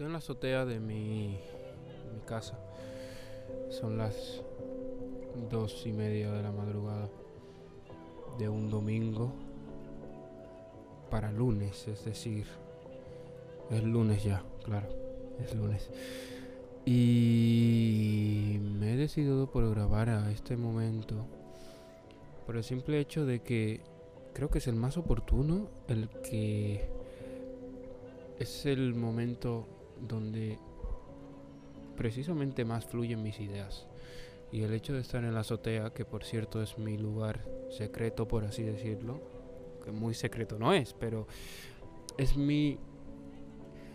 Estoy en la azotea de mi, casa. Son las dos y media de la madrugada de un domingo para lunes, es decir, es lunes ya, claro, es lunes. Y me he decidido por grabar a este momento por el simple hecho de que creo que es el más oportuno, el que es el momento donde precisamente más fluyen mis ideas. Y el hecho de estar en la azotea, que por cierto es mi lugar secreto, por así decirlo, que muy secreto no es, pero es mi,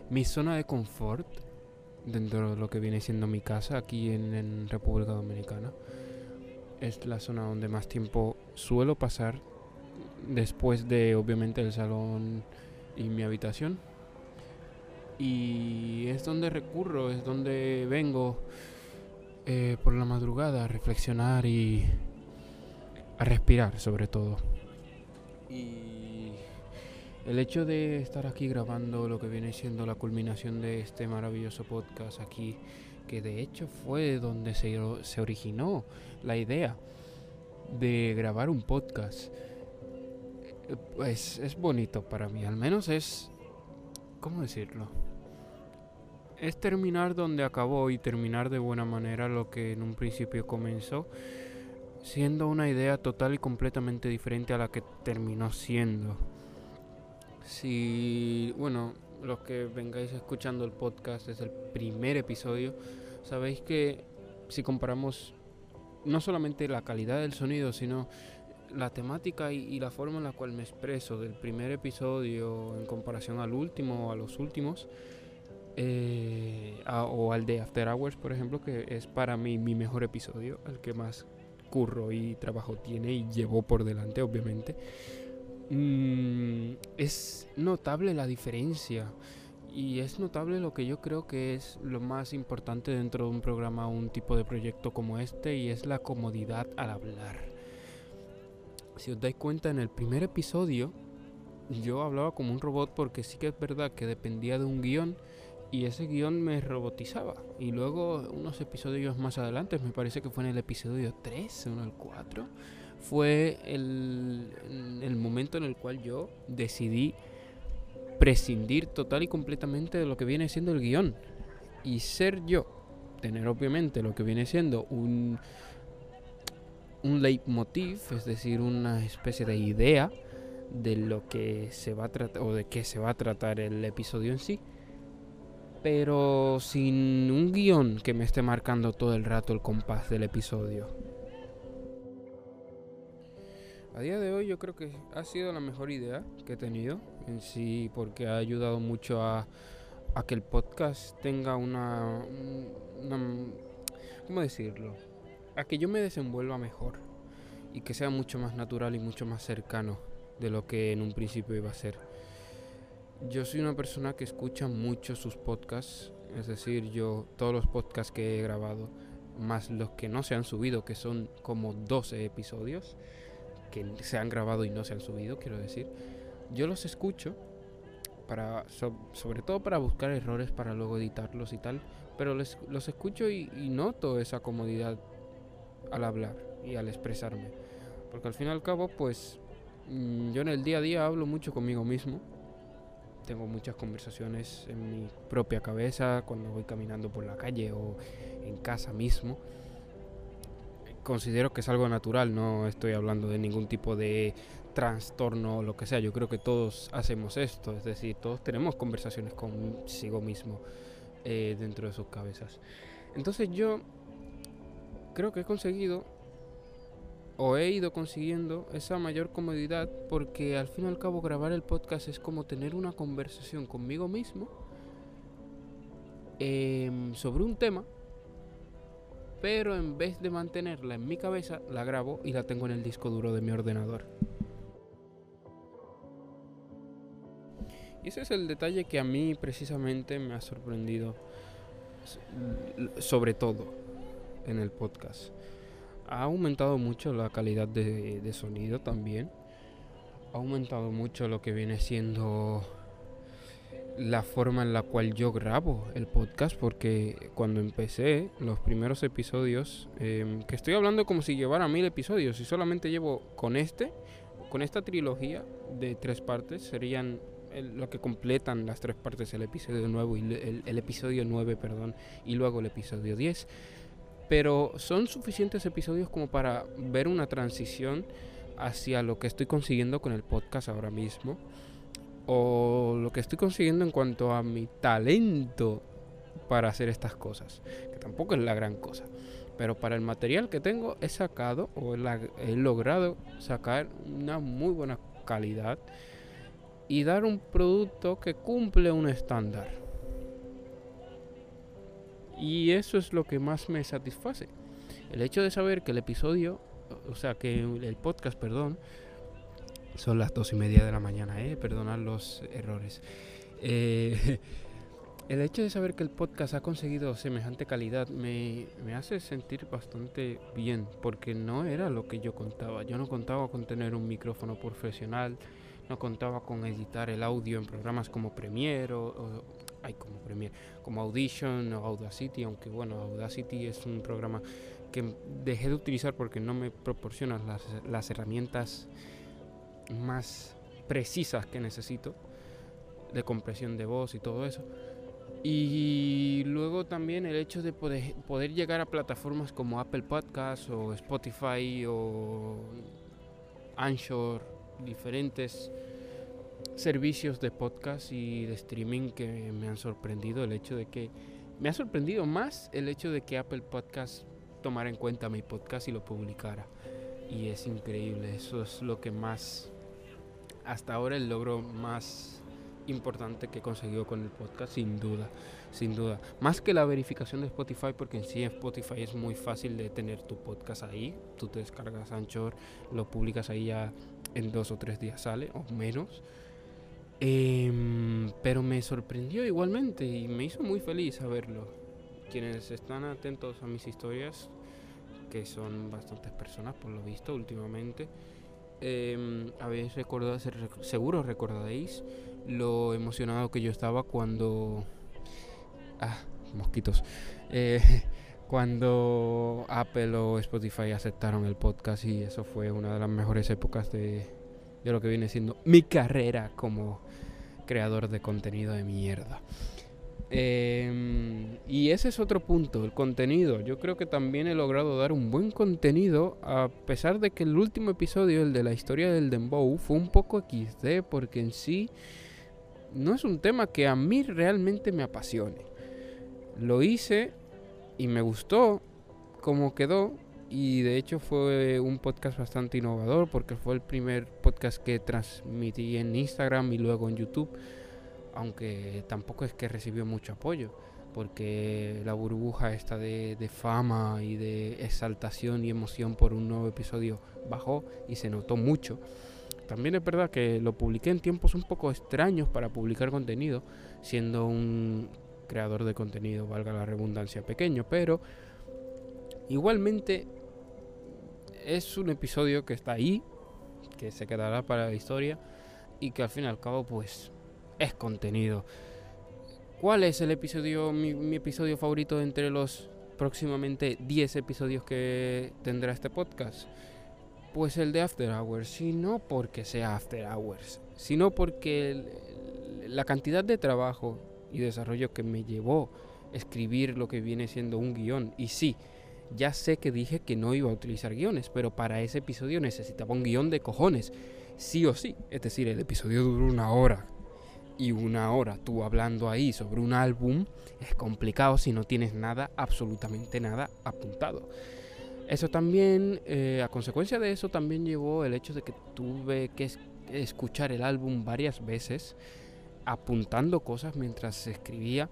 mi zona de confort dentro de lo que viene siendo mi casa aquí en, en República Dominicana. Es la zona donde más tiempo suelo pasar después de obviamente el salón y mi habitación. Y es donde recurro, es donde vengo eh, por la madrugada a reflexionar y a respirar sobre todo. Y el hecho de estar aquí grabando lo que viene siendo la culminación de este maravilloso podcast aquí, que de hecho fue donde se, se originó la idea de grabar un podcast, pues es bonito para mí, al menos es, ¿cómo decirlo? Es terminar donde acabó y terminar de buena manera lo que en un principio comenzó, siendo una idea total y completamente diferente a la que terminó siendo. Si, bueno, los que vengáis escuchando el podcast desde el primer episodio, sabéis que si comparamos no solamente la calidad del sonido, sino la temática y, la forma en la cual me expreso del primer episodio en comparación al último o a los últimos, eh, o al de After Hours, por ejemplo, que es para mí mi mejor episodio, el que más curro y trabajo tiene y llevó por delante, obviamente. Mm, es notable la diferencia y es notable lo que yo creo que es lo más importante dentro de un programa un tipo de proyecto como este y es la comodidad al hablar. Si os dais cuenta en el primer episodio yo hablaba como un robot porque sí que es verdad que dependía de un guion y ese guion me robotizaba. Y luego unos episodios más adelante, me parece que fue en el episodio 3 o el 4, fue el, el momento en el cual yo decidí prescindir total y completamente de lo que viene siendo el guion y ser yo. Tener obviamente lo que viene siendo un, un leitmotiv, es decir, una especie de idea de lo que se va a tratar o de qué se va a tratar el episodio en sí, pero sin un guion que me esté marcando todo el rato el compás del episodio. A día de hoy yo creo que ha sido la mejor idea que he tenido en sí porque ha ayudado mucho a, que el podcast tenga una, ¿Cómo decirlo? A que yo me desenvuelva mejor y que sea mucho más natural y mucho más cercano de lo que en un principio iba a ser. Yo soy una persona que escucha mucho sus podcasts, es decir, yo todos los podcasts que he grabado, más los que no se han subido, que son como 12 episodios, que se han grabado y no se han subido, quiero decir, yo los escucho para sobre todo para buscar errores para luego editarlos y tal, pero los escucho y, noto esa comodidad al hablar y al expresarme, porque al fin y al cabo, pues mm, yo en el día a día hablo mucho conmigo mismo. Tengo muchas conversaciones en mi propia cabeza cuando voy caminando por la calle o en casa mismo considero que es algo natural, no estoy hablando de ningún tipo de trastorno o lo que sea. Yo creo que todos hacemos esto, es decir, todos tenemos conversaciones consigo mismo eh, dentro de sus cabezas. Entonces yo creo que he conseguido o he ido consiguiendo esa mayor comodidad porque al fin y al cabo grabar el podcast es como tener una conversación conmigo mismo em, sobre un tema pero en vez de mantenerla en mi cabeza, la grabo y la tengo en el disco duro de mi ordenador. Y ese es el detalle que a mí precisamente me ha sorprendido, sobre todo en el podcast. Ha aumentado mucho la calidad de, sonido también. Ha aumentado mucho lo que viene siendo la forma en la cual yo grabo el podcast, porque cuando empecé los primeros episodios, em, que estoy hablando como si llevara mil episodios, y solamente llevo con este, con esta trilogía de tres partes, serían lo que completan las tres partes el episodio nuevo y el, el, episodio 9, perdón, y luego el episodio 10. Pero son suficientes episodios como para ver una transición hacia lo que estoy consiguiendo con el podcast ahora mismo o lo que estoy consiguiendo en cuanto a mi talento para hacer estas cosas, que tampoco es la gran cosa. Pero para el material que tengo he sacado o he logrado sacar una muy buena calidad y dar un producto que cumple un estándar. Y eso es lo que más me satisface. El hecho de saber que el episodio, o sea, que el podcast, perdón, son las dos y media de la mañana, ¿eh? Perdonad los errores. Eh, el hecho de saber que el podcast ha conseguido semejante calidad me, me, hace sentir bastante bien, porque no era lo que yo contaba. Yo no contaba con tener un micrófono profesional, no contaba con editar el audio en programas como Premiere o, ay, como Premiere, como Audition o Audacity, aunque bueno, Audacity es un programa que dejé de utilizar porque no me proporciona las, herramientas más precisas que necesito, de compresión de voz y todo eso. Y luego también el hecho de poder, poder llegar a plataformas como Apple Podcasts o Spotify o Anchor, diferentes servicios de podcast y de streaming que me han sorprendido. El hecho de que me ha sorprendido más el hecho de que Apple Podcasts tomara en cuenta mi podcast y lo publicara. Y es increíble, eso es lo que más hasta ahora el logro más importante que he conseguido con el podcast, sin duda, sin duda. Más que la verificación de Spotify, porque en sí Spotify es muy fácil de tener tu podcast ahí. Tú te descargas Anchor, lo publicas ahí ya en dos o tres días sale, o menos. Em, pero me sorprendió igualmente y me hizo muy feliz saberlo. Quienes están atentos a mis historias, que son bastantes personas por lo visto últimamente, eh, habéis recordado, seguro recordaréis lo emocionado que yo estaba cuando... Ah, mosquitos. Eh, cuando Apple o Spotify aceptaron el podcast y eso fue una de las mejores épocas de, de lo que viene siendo mi carrera como creador de contenido de mierda. Em, y ese es otro punto, el contenido. Yo creo que también he logrado dar un buen contenido, a pesar de que el último episodio, el de la historia del Dembow, fue un poco XD, porque en sí no es un tema que a mí realmente me apasione. Lo hice y me gustó como quedó, y de hecho fue un podcast bastante innovador, porque fue el primer podcast que transmití en Instagram y luego en YouTube aunque tampoco es que recibió mucho apoyo, porque la burbuja esta de, fama y de exaltación y emoción por un nuevo episodio bajó y se notó mucho. También es verdad que lo publiqué en tiempos un poco extraños para publicar contenido, siendo un creador de contenido, valga la redundancia, pequeño, pero igualmente es un episodio que está ahí, que se quedará para la historia y que al fin y al cabo pues es contenido. ¿Cuál es el episodio, mi, episodio favorito entre los próximamente 10 episodios que tendrá este podcast? Pues el de After Hours, y no porque sea After Hours, sino porque la cantidad de trabajo y desarrollo que me llevó escribir lo que viene siendo un guion. Y sí, ya sé que dije que no iba a utilizar guiones, pero para ese episodio necesitaba un guion de cojones, sí o sí. Es decir, el episodio duró una hora, y una hora tú hablando ahí sobre un álbum es complicado si no tienes nada, absolutamente nada apuntado. Eso también, eh, a consecuencia de eso, también llevó el hecho de que tuve que escuchar el álbum varias veces, apuntando cosas mientras escribía.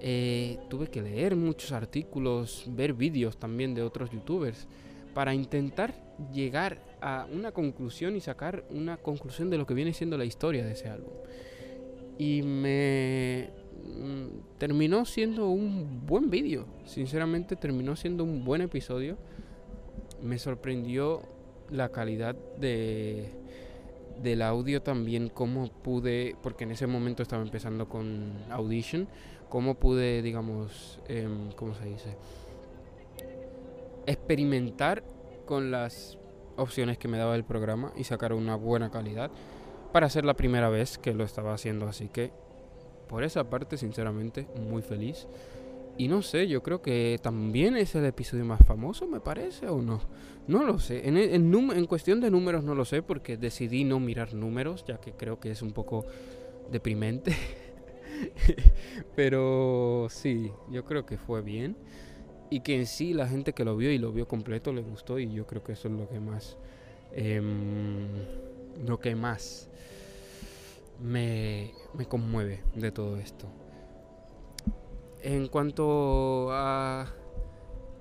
Eh, tuve que leer muchos artículos, ver vídeos también de otros youtubers, para intentar llegar a una conclusión y sacar una conclusión de lo que viene siendo la historia de ese álbum y me mm, terminó siendo un buen vídeo. Sinceramente terminó siendo un buen episodio. Me sorprendió la calidad de, del audio también cómo pude, porque en ese momento estaba empezando con Audition, cómo pude, digamos, em, ¿cómo se dice? Experimentar con las opciones que me daba el programa y sacar una buena calidad para ser la primera vez que lo estaba haciendo. Así que por esa parte, sinceramente, muy feliz. Y no sé, yo creo que también es el episodio más famoso, me parece, o no. No lo sé. En, cuestión de números no lo sé porque decidí no mirar números, ya que creo que es un poco deprimente. Pero sí, yo creo que fue bien. Y que en sí la gente que lo vio y lo vio completo le gustó y yo creo que eso es lo que más... Eh, lo que más me, me conmueve de todo esto. En cuanto a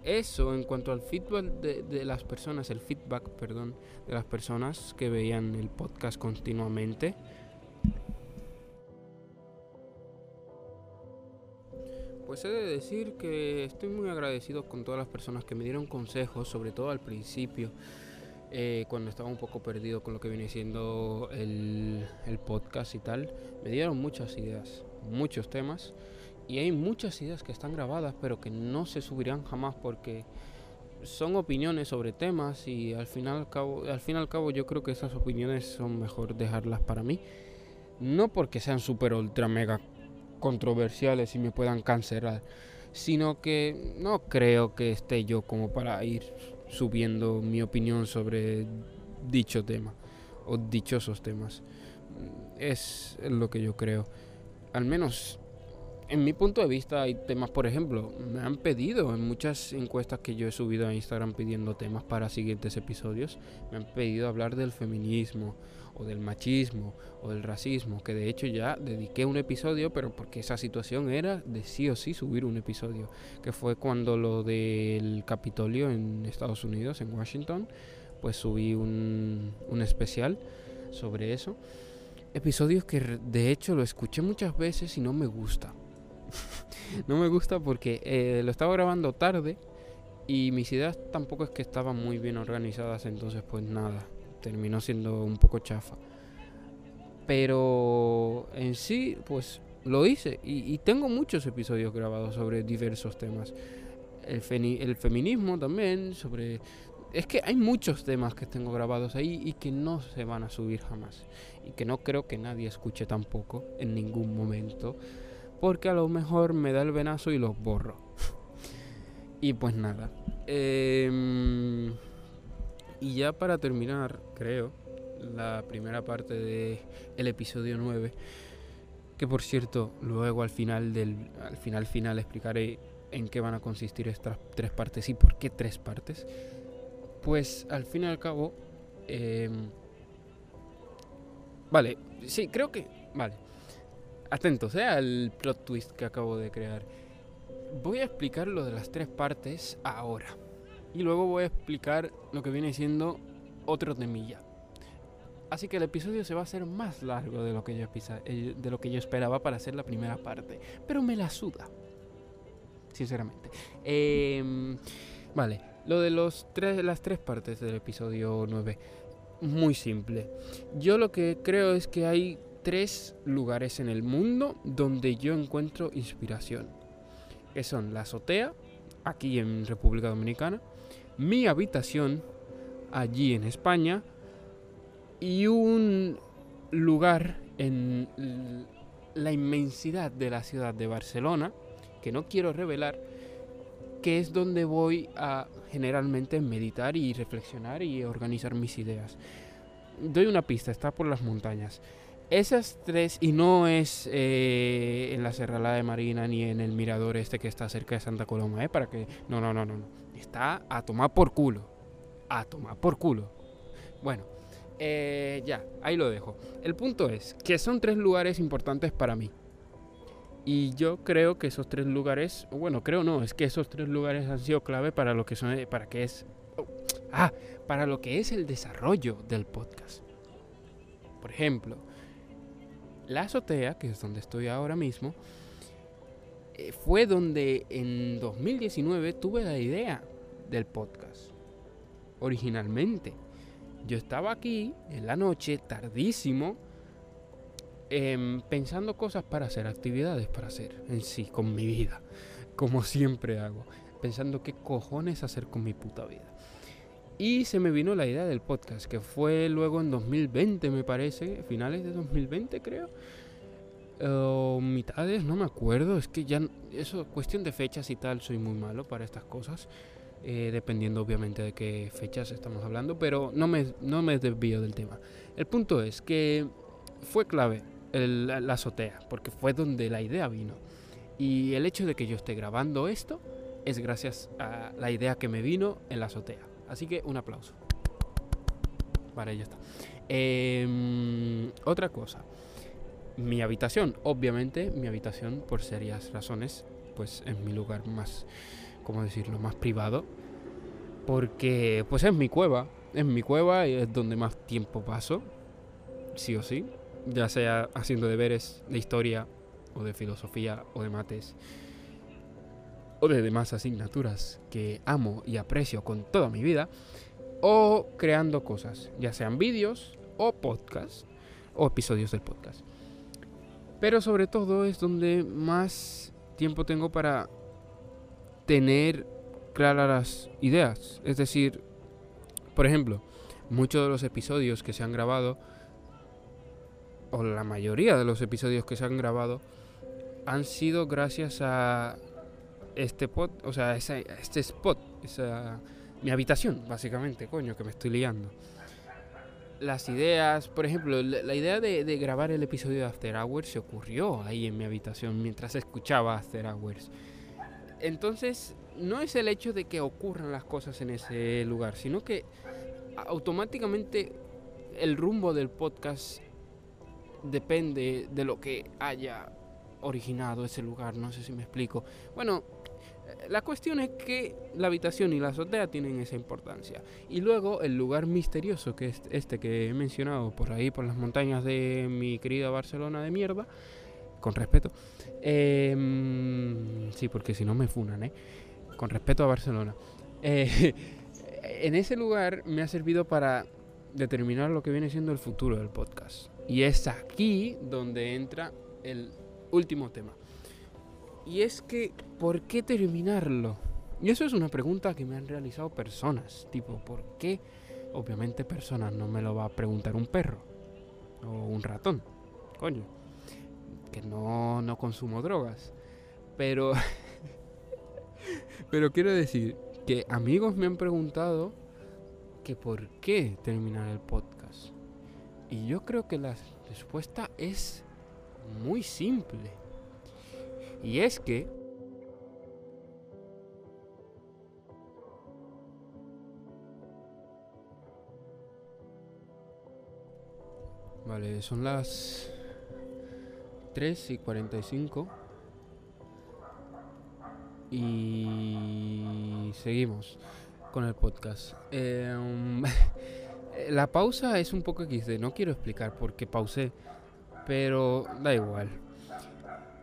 eso, en cuanto al feedback de, las personas, el feedback, perdón, de las personas que veían el podcast continuamente, pues he de decir que estoy muy agradecido con todas las personas que me dieron consejos, sobre todo al principio, eh, cuando estaba un poco perdido con lo que viene siendo el, podcast y tal, me dieron muchas ideas, muchos temas y hay muchas ideas que están grabadas pero que no se subirán jamás porque son opiniones sobre temas y al final al cabo, fin y al cabo yo creo que esas opiniones son mejor dejarlas para mí. No porque sean super ultra mega controversiales y me puedan cancelar, sino que no creo que esté yo como para ir subiendo mi opinión sobre dicho tema o dichosos temas. Es lo que yo creo. Al menos en mi punto de vista hay temas, por ejemplo, me han pedido en muchas encuestas que yo he subido a Instagram pidiendo temas para siguientes episodios, me han pedido hablar del feminismo o del machismo o del racismo, que de hecho ya dediqué un episodio, pero porque esa situación era de sí o sí subir un episodio, que fue cuando lo del Capitolio en Estados Unidos, en Washington, pues subí un, un especial sobre eso. Episodios que de hecho lo escuché muchas veces y no me gusta no me gusta porque eh, lo estaba grabando tarde y mis ideas tampoco es que estaban muy bien organizadas, entonces pues nada, terminó siendo un poco chafa. Pero en sí, pues lo hice y, tengo muchos episodios grabados sobre diversos temas. El, el feminismo también, sobre... Es que hay muchos temas que tengo grabados ahí y que no se van a subir jamás. Y que no creo que nadie escuche tampoco en ningún momento porque a lo mejor me da el venazo y los borro. y pues nada. Em, y ya para terminar, creo, la primera parte del el episodio 9, que por cierto, luego al final del al final final explicaré en qué van a consistir estas tres partes y por qué tres partes. Pues al fin y al cabo, em, vale, sí, creo que, vale atentos ¿eh? al plot twist que acabo de crear. Voy a explicar lo de las tres partes ahora. Y luego voy a explicar lo que viene siendo otro temilla. Así que el episodio se va a hacer más largo de lo que yo, eh, esperaba para hacer la primera parte. Pero me la suda. Sinceramente. Em, vale, lo de los tres, las tres partes del episodio 9. Muy simple. Yo lo que creo es que hay tres lugares en el mundo donde yo encuentro inspiración. Que son la azotea, aquí en República Dominicana, mi habitación, allí en España, y un lugar en la inmensidad de la ciudad de Barcelona, que no quiero revelar, que es donde voy a generalmente meditar y reflexionar y organizar mis ideas. Doy una pista, está por las montañas. Esas tres, y no es eh, en la Serralada de Marina ni en el mirador este que está cerca de Santa Coloma, ¿eh? Para que. No, no, no, no. Está a tomar por culo. A tomar por culo. Bueno, eh, ya, ahí lo dejo. El punto es que son tres lugares importantes para mí. Y yo creo que esos tres lugares, bueno, creo no, es que esos tres lugares han sido clave para lo que son, para que es, oh, ah, para lo que es el desarrollo del podcast. Por ejemplo, la azotea, que es donde estoy ahora mismo, eh, fue donde en 2019 tuve la idea del podcast. Originalmente. Yo estaba aquí en la noche, tardísimo, em, pensando cosas para hacer, actividades para hacer en sí, con mi vida, como siempre hago, pensando qué cojones hacer con mi puta vida. Y se me vino la idea del podcast, que fue luego en 2020, me parece, finales de 2020 creo. O mitades, no me acuerdo, es que ya eso, cuestión de fechas y tal, soy muy malo para estas cosas. Eh, dependiendo obviamente de qué fechas estamos hablando, pero no me, no me desvío del tema. El punto es que fue clave la azotea, porque fue donde la idea vino. Y el hecho de que yo esté grabando esto es gracias a la idea que me vino en la azotea. Así que un aplauso. Vale, ya está. Em, otra cosa. Mi habitación, obviamente, mi habitación, por serias razones, pues es mi lugar más ¿cómo decirlo?, más privado. Porque pues es mi cueva, es mi cueva y es donde más tiempo paso, sí o sí, ya sea haciendo deberes de historia o de filosofía o de mates o de demás asignaturas que amo y aprecio con toda mi vida, o creando cosas, ya sean vídeos o podcasts o episodios del podcast. Pero sobre todo es donde más tiempo tengo para tener claras ideas. Es decir, por ejemplo, muchos de los episodios que se han grabado, o la mayoría de los episodios que se han grabado, han sido gracias a este pod, o sea, este spot, esa, mi habitación, básicamente, coño, que me estoy liando. Las ideas, por ejemplo, la, idea de, de, grabar el episodio de After Hours se ocurrió ahí en mi habitación mientras escuchaba After Hours. Entonces, no es el hecho de que ocurran las cosas en ese lugar, sino que automáticamente el rumbo del podcast depende de lo que haya originado ese lugar, no sé si me explico. Bueno, la cuestión es que la habitación y la azotea tienen esa importancia. Y luego el lugar misterioso, que es este que he mencionado por ahí, por las montañas de mi querida Barcelona de mierda, con respeto. Em, sí, porque si no me funan, ¿eh? Con respeto a Barcelona. Eh, en ese lugar me ha servido para determinar lo que viene siendo el futuro del podcast. Y es aquí donde entra el último tema. Y es que, ¿por qué terminarlo? Y eso es una pregunta que me han realizado personas. Tipo, ¿por qué? Obviamente personas, no me lo va a preguntar un perro. O un ratón. Coño que no, no consumo drogas. Pero, pero quiero decir que amigos me han preguntado que por qué terminar el podcast. Y yo creo que la respuesta es muy simple. Y es que Vale, son las 3 y 45. Y seguimos con el podcast. Em, la pausa es un poco XD, no quiero explicar por qué pausé, pero da igual.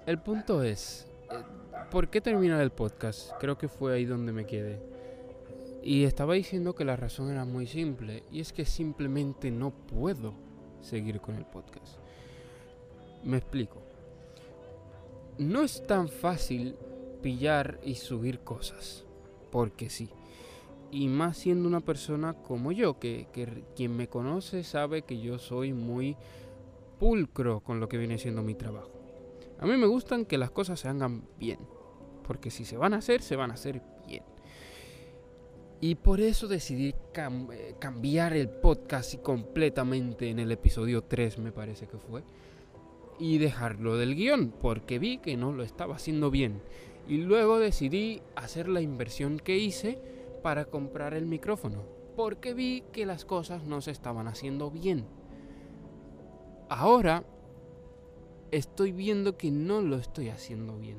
El punto es, eh, ¿por qué terminar el podcast? Creo que fue ahí donde me quedé. Y estaba diciendo que la razón era muy simple, y es que simplemente no puedo seguir con el podcast. Me explico. No es tan fácil pillar y subir cosas, porque sí. Y más siendo una persona como yo, que, quien me conoce sabe que yo soy muy pulcro con lo que viene siendo mi trabajo. A mí me gustan que las cosas se hagan bien, porque si se van a hacer, se van a hacer bien. Y por eso decidí eh, cambiar el podcast completamente en el episodio 3, me parece que fue y dejarlo del guion, porque vi que no lo estaba haciendo bien. Y luego decidí hacer la inversión que hice para comprar el micrófono, porque vi que las cosas no se estaban haciendo bien. Ahora estoy viendo que no lo estoy haciendo bien,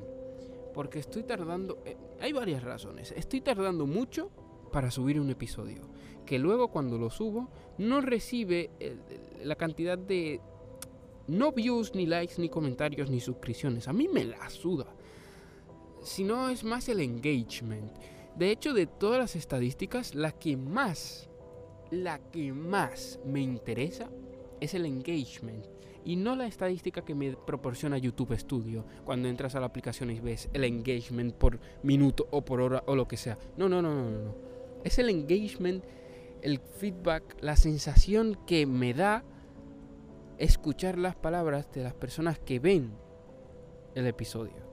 porque estoy tardando... Eh, hay varias razones. Estoy tardando mucho para subir un episodio, que luego cuando lo subo no recibe la cantidad de no views, ni likes, ni comentarios, ni suscripciones. A mí me la suda. Sino es más el engagement. De hecho, de todas las estadísticas, la que más la que más me interesa es el engagement y no la estadística que me proporciona YouTube Studio cuando entras a la aplicación y ves el engagement por minuto o por hora o lo que sea. No, no, no, no, no. Es el engagement, el feedback, la sensación que me da escuchar las palabras de las personas que ven el episodio.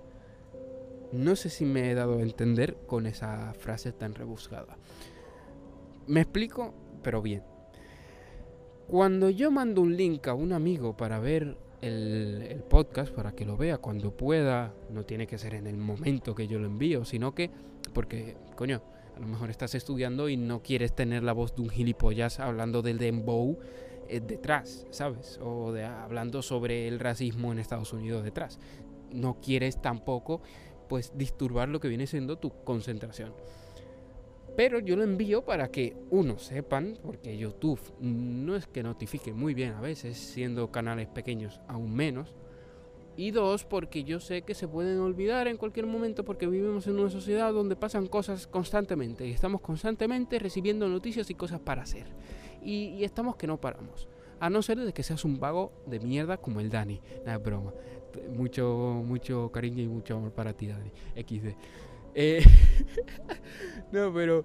No sé si me he dado a entender con esa frase tan rebuscada. Me explico, pero bien. Cuando yo mando un link a un amigo para ver el, podcast, para que lo vea cuando pueda, no tiene que ser en el momento que yo lo envío, sino que, porque, coño, a lo mejor estás estudiando y no quieres tener la voz de un gilipollas hablando del dembow eh, detrás, ¿sabes? O de, hablando sobre el racismo en Estados Unidos detrás. No quieres tampoco, pues, disturbar lo que viene siendo tu concentración. Pero yo lo envío para que, uno, sepan, porque YouTube no es que notifique muy bien a veces, siendo canales pequeños aún menos. Y dos, porque yo sé que se pueden olvidar en cualquier momento porque vivimos en una sociedad donde pasan cosas constantemente y estamos constantemente recibiendo noticias y cosas para hacer. Y, estamos que no paramos. A no ser de que seas un vago de mierda como el Dani. Nada, broma. Mucho, mucho cariño y mucho amor para ti, Dani. XD. Eh, no, pero...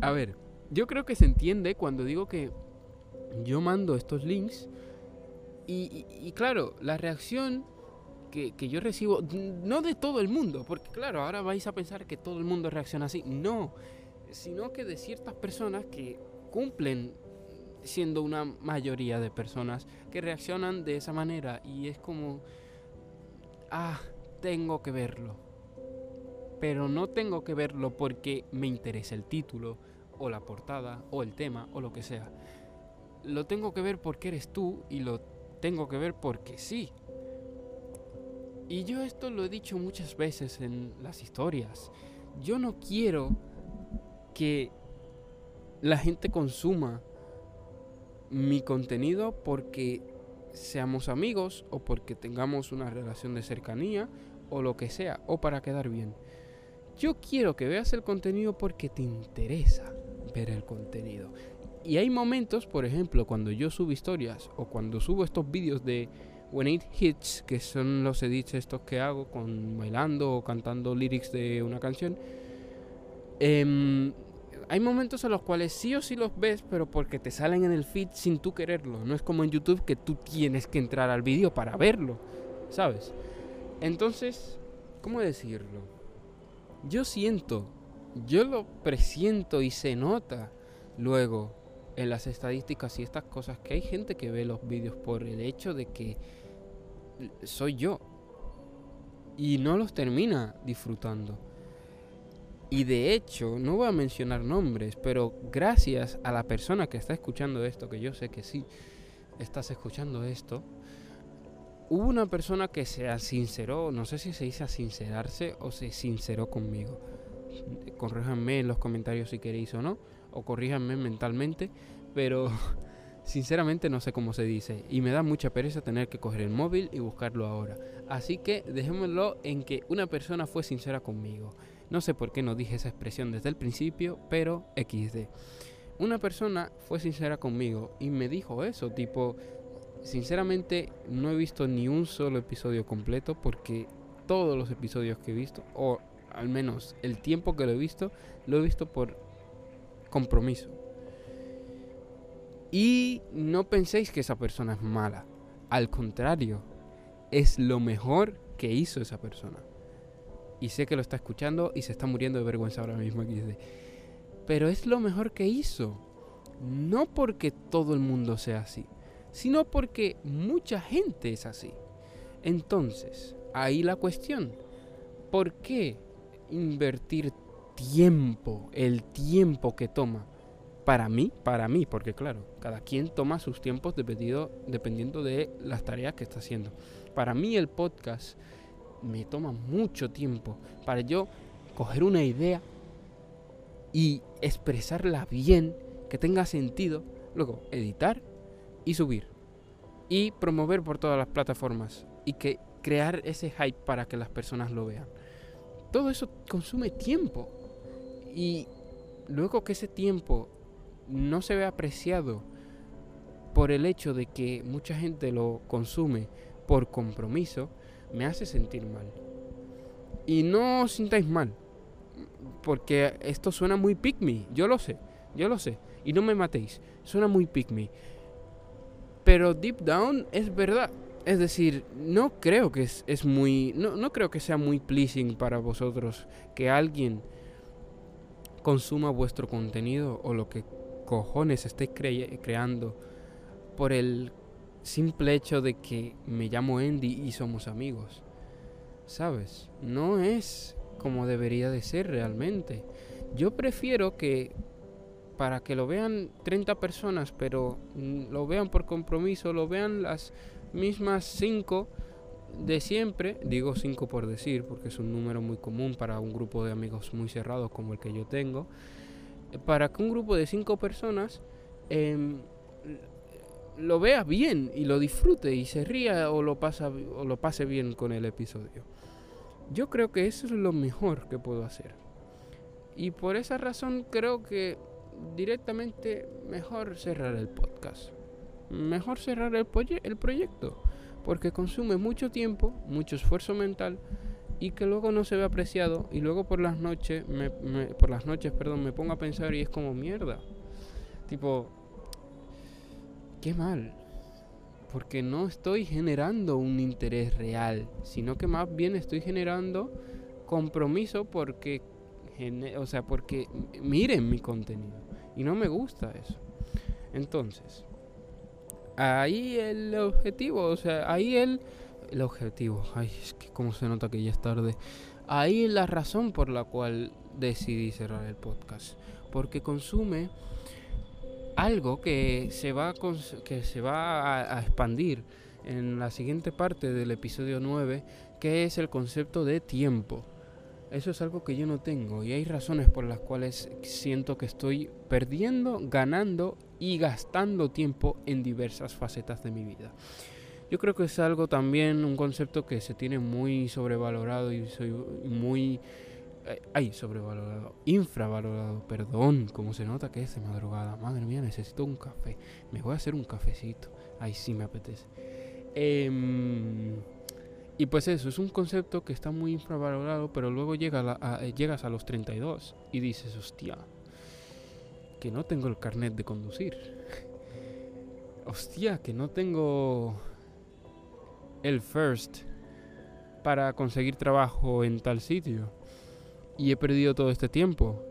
A ver, yo creo que se entiende cuando digo que yo mando estos links y, claro, la reacción que, que, yo recibo, no de todo el mundo, porque claro, ahora vais a pensar que todo el mundo reacciona así, no, sino que de ciertas personas que cumplen siendo una mayoría de personas que reaccionan de esa manera y es como, ah, tengo que verlo, pero no tengo que verlo porque me interesa el título o la portada o el tema o lo que sea. Lo tengo que ver porque eres tú y lo tengo que ver porque sí. Y yo esto lo he dicho muchas veces en las historias. Yo no quiero que la gente consuma mi contenido porque seamos amigos o porque tengamos una relación de cercanía o lo que sea, o para quedar bien. Yo quiero que veas el contenido porque te interesa ver el contenido. Y hay momentos, por ejemplo, cuando yo subo historias o cuando subo estos vídeos de When It Hits, que son los edits estos que hago con bailando o cantando lyrics de una canción. Em, hay momentos en los cuales sí o sí los ves, pero porque te salen en el feed sin tú quererlo. No es como en YouTube que tú tienes que entrar al vídeo para verlo, ¿sabes? Entonces, ¿cómo decirlo? Yo siento, yo lo presiento y se nota luego en las estadísticas y estas cosas que hay gente que ve los vídeos por el hecho de que soy yo y no los termina disfrutando. Y de hecho, no voy a mencionar nombres, pero gracias a la persona que está escuchando esto, que yo sé que sí estás escuchando esto, hubo una persona que se sinceró, no sé si se dice sincerarse o se sinceró conmigo. Corríjanme en los comentarios si queréis o no, o corríjanme mentalmente, pero sinceramente no sé cómo se dice y me da mucha pereza tener que coger el móvil y buscarlo ahora. Así que dejémoslo en que una persona fue sincera conmigo. No sé por qué no dije esa expresión desde el principio, pero XD. Una persona fue sincera conmigo y me dijo eso, tipo, Sinceramente no he visto ni un solo episodio completo porque todos los episodios que he visto, o al menos el tiempo que lo he visto, lo he visto por compromiso. Y no penséis que esa persona es mala. Al contrario, es lo mejor que hizo esa persona. Y sé que lo está escuchando y se está muriendo de vergüenza ahora mismo aquí. Pero es lo mejor que hizo. No porque todo el mundo sea así sino porque mucha gente es así. Entonces, ahí la cuestión, ¿por qué invertir tiempo, el tiempo que toma? Para mí, para mí, porque claro, cada quien toma sus tiempos dependiendo, dependiendo de las tareas que está haciendo. Para mí el podcast me toma mucho tiempo para yo coger una idea y expresarla bien, que tenga sentido, luego editar y subir. Y promover por todas las plataformas. Y que crear ese hype para que las personas lo vean. Todo eso consume tiempo. Y luego que ese tiempo no se ve apreciado por el hecho de que mucha gente lo consume por compromiso, me hace sentir mal. Y no os sintáis mal, porque esto suena muy pick yo lo sé, yo lo sé, y no me matéis, suena muy pick Pero deep down es verdad. Es decir, no creo que es, muy. No, no, creo que sea muy pleasing para vosotros que alguien consuma vuestro contenido o lo que cojones estéis creando por el simple hecho de que me llamo Andy y somos amigos. ¿Sabes? No es como debería de ser realmente. Yo prefiero que para que lo vean 30 personas, pero lo vean por compromiso, lo vean las mismas 5 de siempre, digo 5 por decir, porque es un número muy común para un grupo de amigos muy cerrados como el que yo tengo, para que un grupo de 5 personas em, lo vea bien y lo disfrute y se ría o lo, pasa, o lo pase bien con el episodio. Yo creo que eso es lo mejor que puedo hacer. Y por esa razón creo que directamente mejor cerrar el podcast. Mejor cerrar el, el proyecto. Porque consume mucho tiempo, mucho esfuerzo mental y que luego no se ve apreciado y luego por las noches me, por las noches perdón me pongo a pensar y es como mierda tipo qué mal porque no estoy generando un interés real, sino que más bien estoy generando compromiso porque, o sea, porque miren mi contenido y no me gusta eso. Entonces, ahí el objetivo, o sea, ahí el, el objetivo, ay, es que como se nota que ya es tarde, ahí la razón por la cual decidí cerrar el podcast, porque consume algo que se va, a, que se va a, expandir en la siguiente parte del episodio 9, que es el concepto de tiempo. Eso es algo que yo no tengo y hay razones por las cuales siento que estoy perdiendo, ganando y gastando tiempo en diversas facetas de mi vida. Yo creo que es algo también, un concepto que se tiene muy sobrevalorado y soy muy eh, ay, sobrevalorado, infravalorado, perdón, como se nota que es de madrugada. Madre mía, necesito un café. Me voy a hacer un cafecito. Ay, sí me apetece. Em, y pues eso, es un concepto que está muy infravalorado, pero luego eh, llegas a los 32 y dices, hostia, que no tengo el carnet de conducir. hostia, que no tengo el first para conseguir trabajo en tal sitio y he perdido todo este tiempo.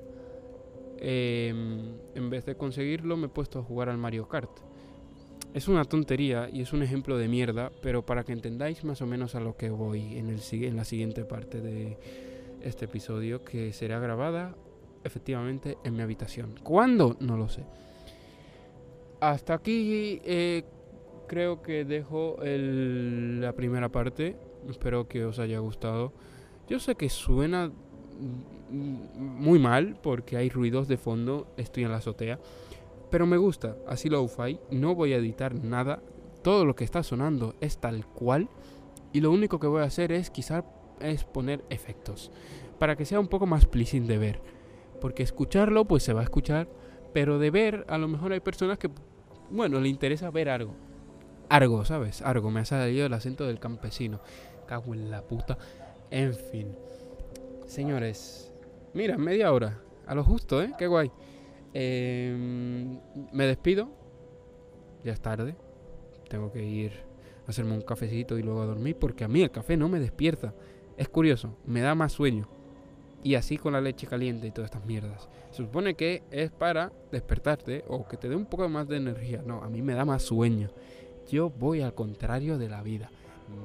Em, en vez de conseguirlo me he puesto a jugar al Mario Kart. Es una tontería y es un ejemplo de mierda, pero para que entendáis más o menos a lo que voy en, el, en la siguiente parte de este episodio, que será grabada efectivamente en mi habitación. ¿Cuándo? No lo sé. Hasta aquí eh, creo que dejo la primera parte. Espero que os haya gustado. Yo sé que suena muy mal porque hay ruidos de fondo, estoy en la azotea. Pero me gusta, así lo fi no voy a editar nada, todo lo que está sonando es tal cual y lo único que voy a hacer es quizás es poner efectos para que sea un poco más pleasing de ver. Porque escucharlo pues se va a escuchar, pero de ver a lo mejor hay personas que bueno, le interesa ver algo. Algo, ¿sabes? Algo, me ha salido el acento del campesino. Cago en la puta. En fin. Señores, mira, media hora. A lo justo, ¿eh? Qué guay. Em, me despido. Ya es tarde. Tengo que ir a hacerme un cafecito y luego a dormir porque a mí el café no me despierta. Es curioso, me da más sueño. Y así con la leche caliente y todas estas mierdas. Se supone que es para despertarte o que te dé un poco más de energía. No, a mí me da más sueño. Yo voy al contrario de la vida.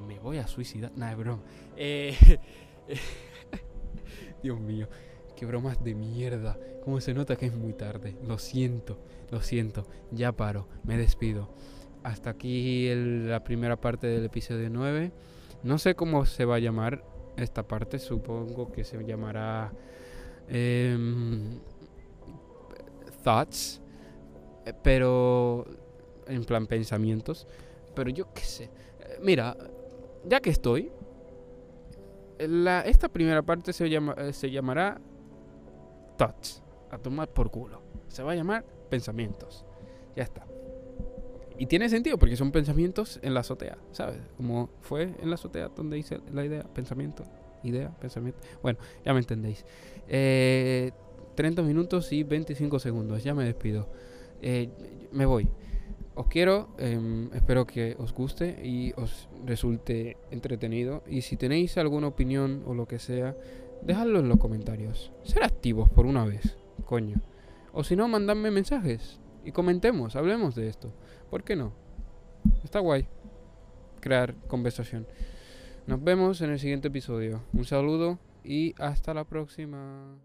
Me voy a suicidar. Nada, es broma. Eh, Dios mío, qué bromas de mierda. Cómo se nota que es muy tarde. Lo siento, lo siento. Ya paro, me despido. Hasta aquí la primera parte del episodio 9. No sé cómo se va a llamar esta parte. Supongo que se llamará em, Thoughts. Pero en plan pensamientos. Pero yo qué sé. Mira, ya que estoy, esta primera parte se, eh, se llamará Thoughts. a tomar por culo. Se va a llamar pensamientos. Ya está. Y tiene sentido porque son pensamientos en la azotea, ¿sabes? Como fue en la azotea donde hice la idea, pensamiento, idea, pensamiento. Bueno, ya me entendéis. Eh, 30 minutos y 25 segundos, ya me despido. Eh, me voy. Os quiero, em, espero que os guste y os resulte entretenido. Y si tenéis alguna opinión o lo que sea, dejadlo en los comentarios. Ser activos por una vez, coño. O si no, mandadme mensajes y comentemos, hablemos de esto. ¿Por qué no? Está guay crear conversación. Nos vemos en el siguiente episodio. Un saludo y hasta la próxima.